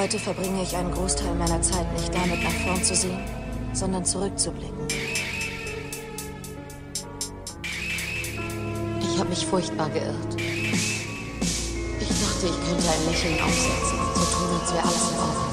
Heute verbringe ich einen Großteil meiner Zeit nicht damit, nach vorn zu sehen, sondern zurückzublicken. Ich habe mich furchtbar geirrt. Ich dachte, ich könnte ein Lächeln aufsetzen, so tun, als wäre alles in Ordnung.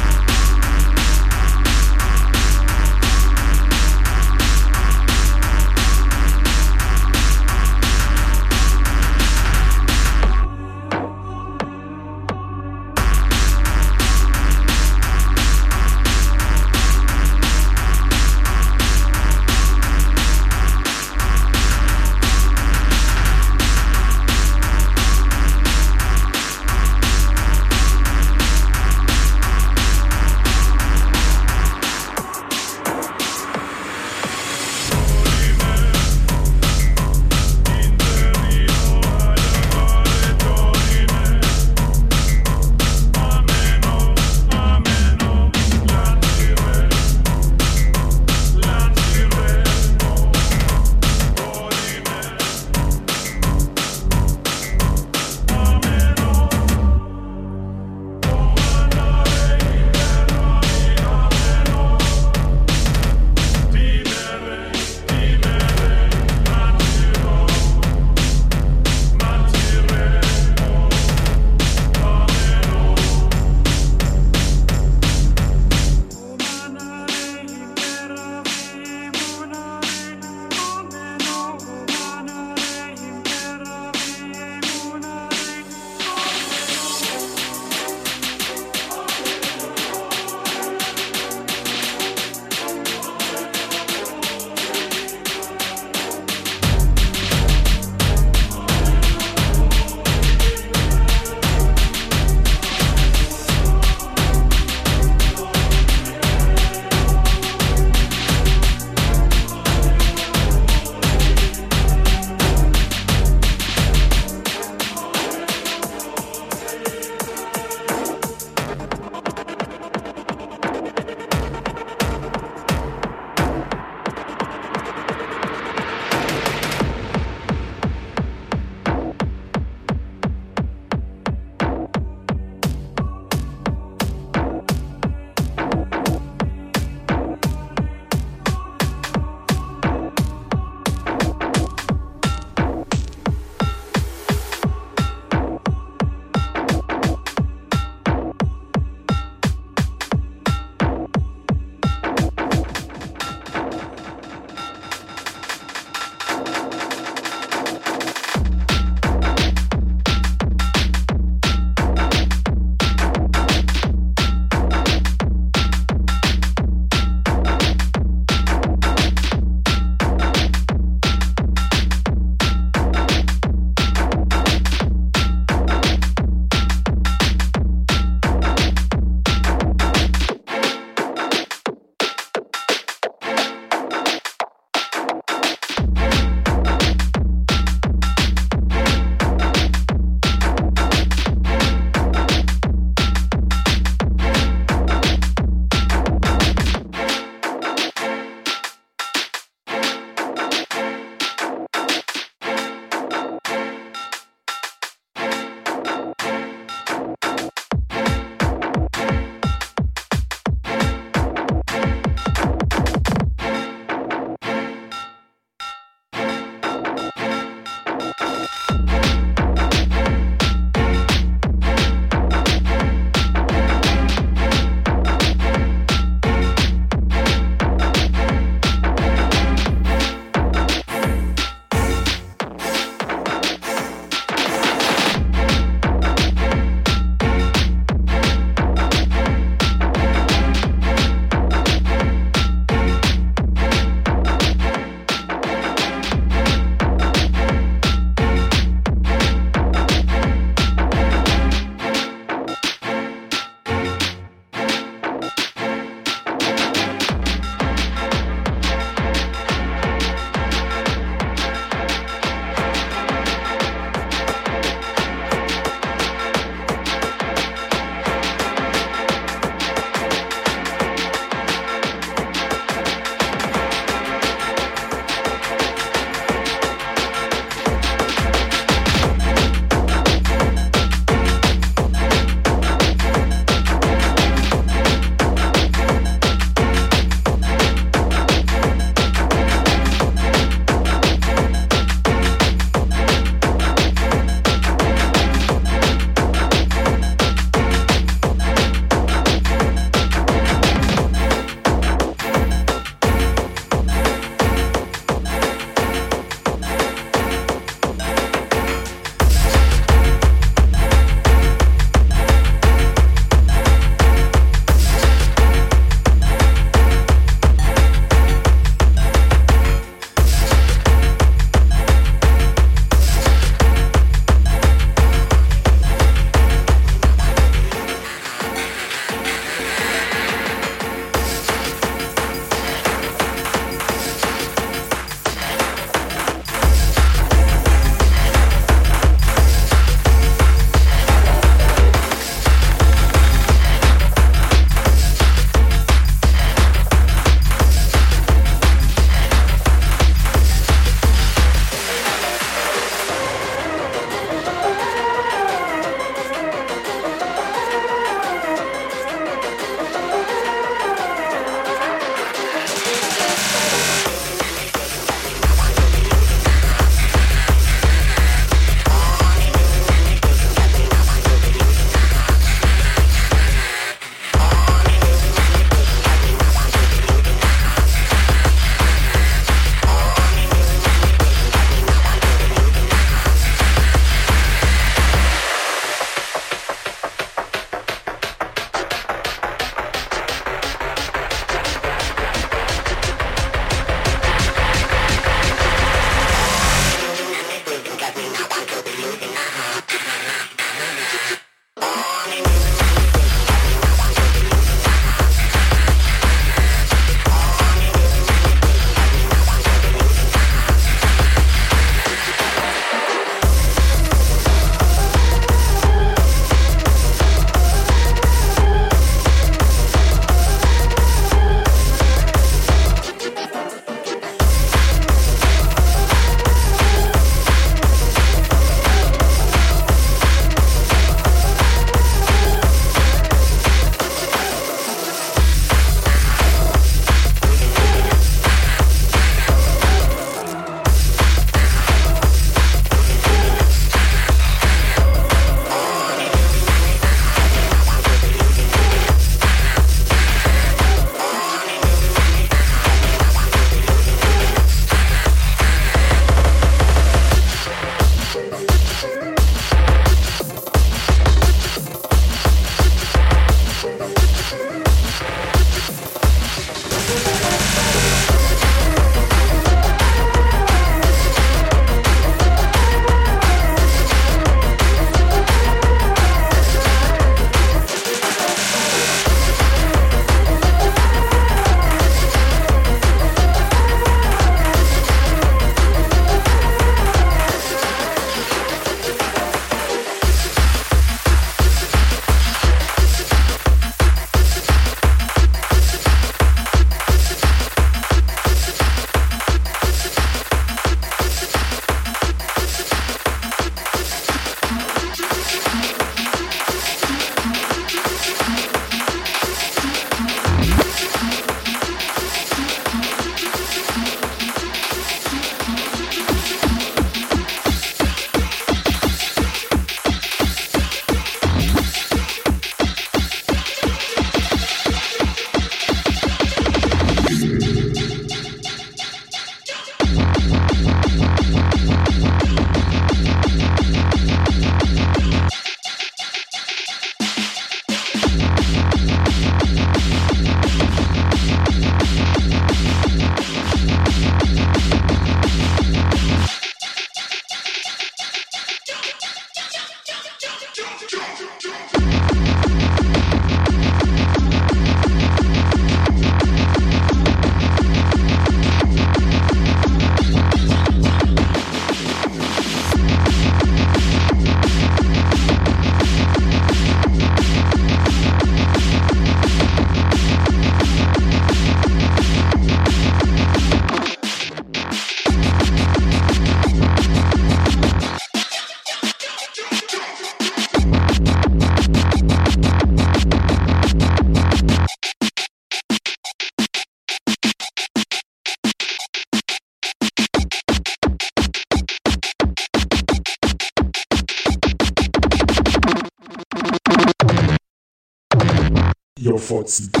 forts.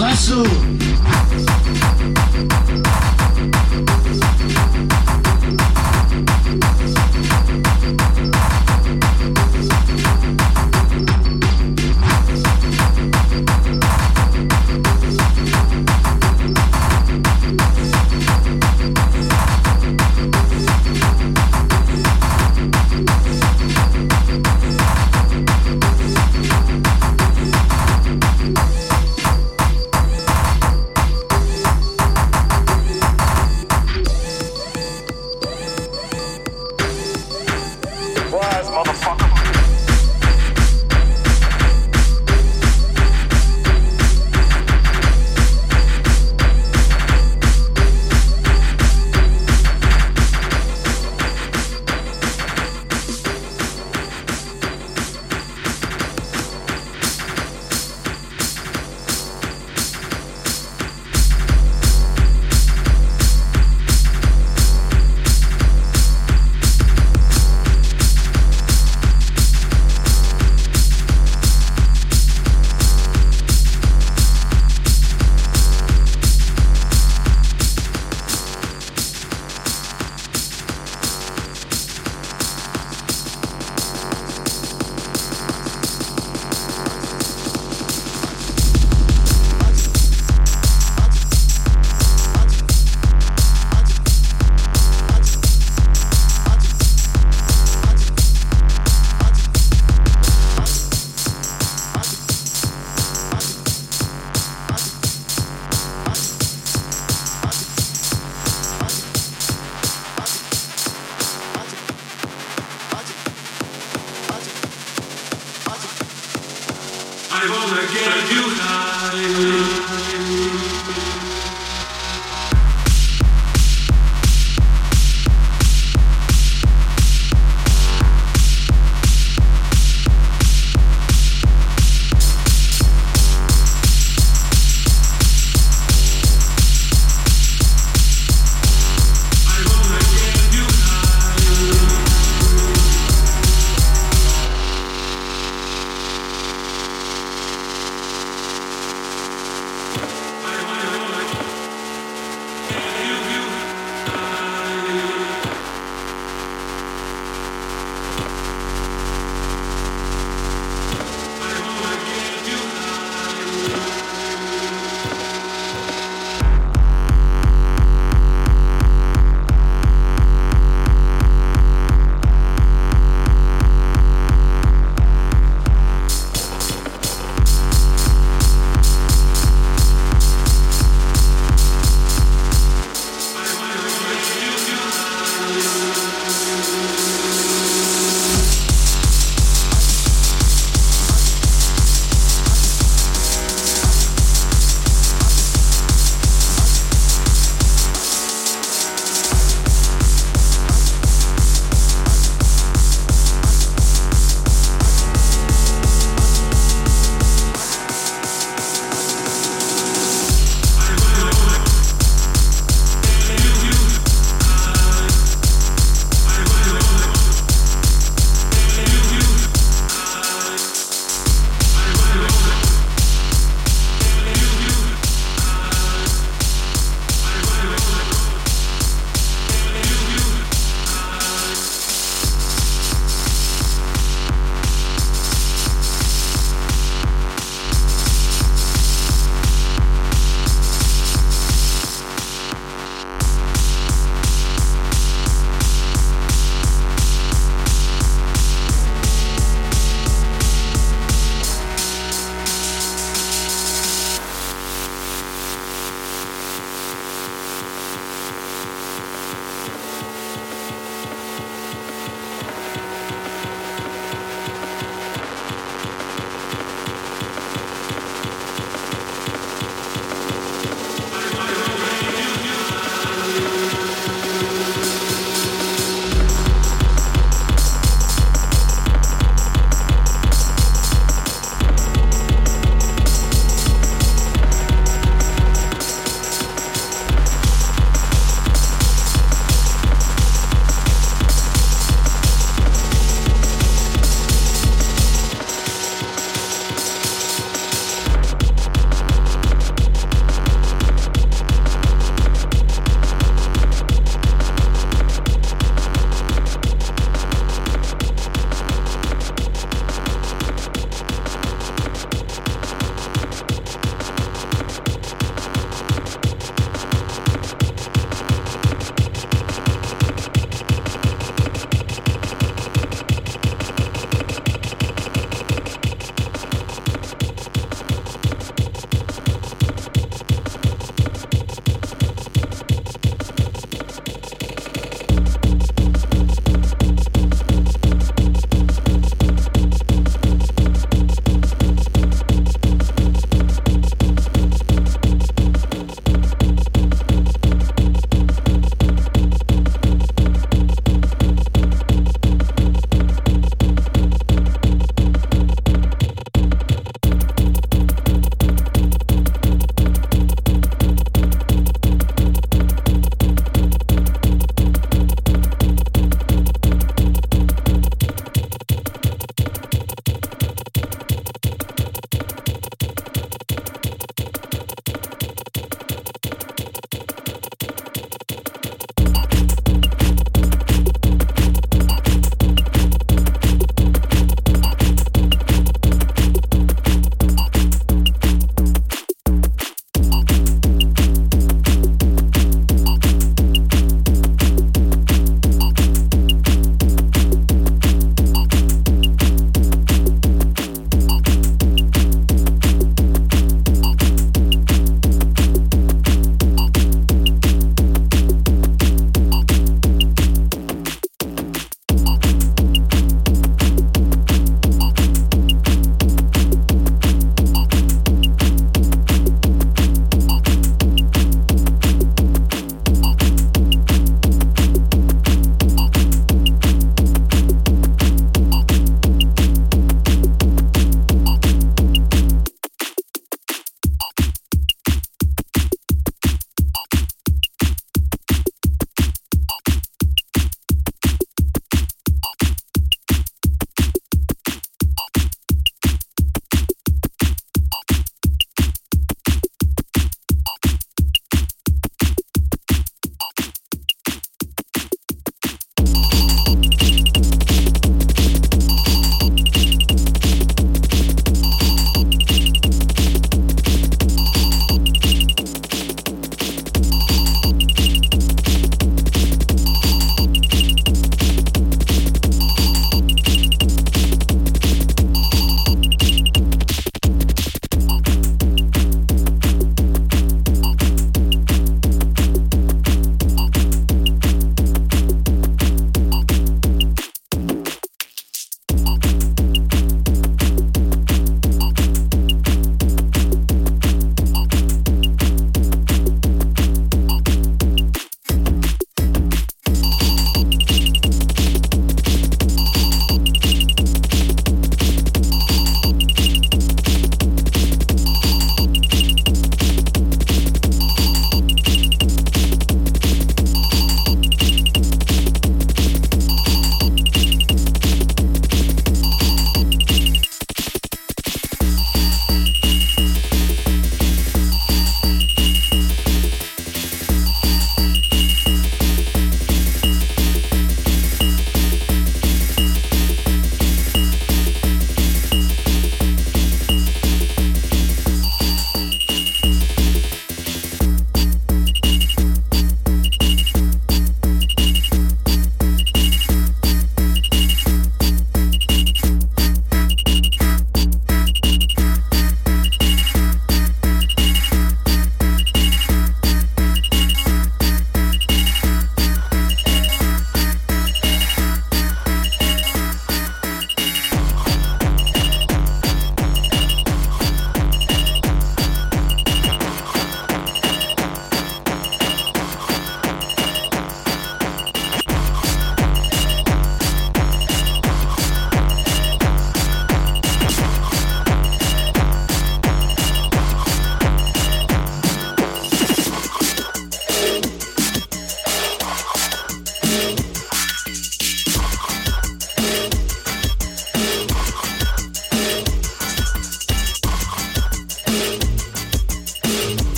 Rasso.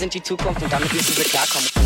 Sind die Zukunft und damit müssen wir klarkommen.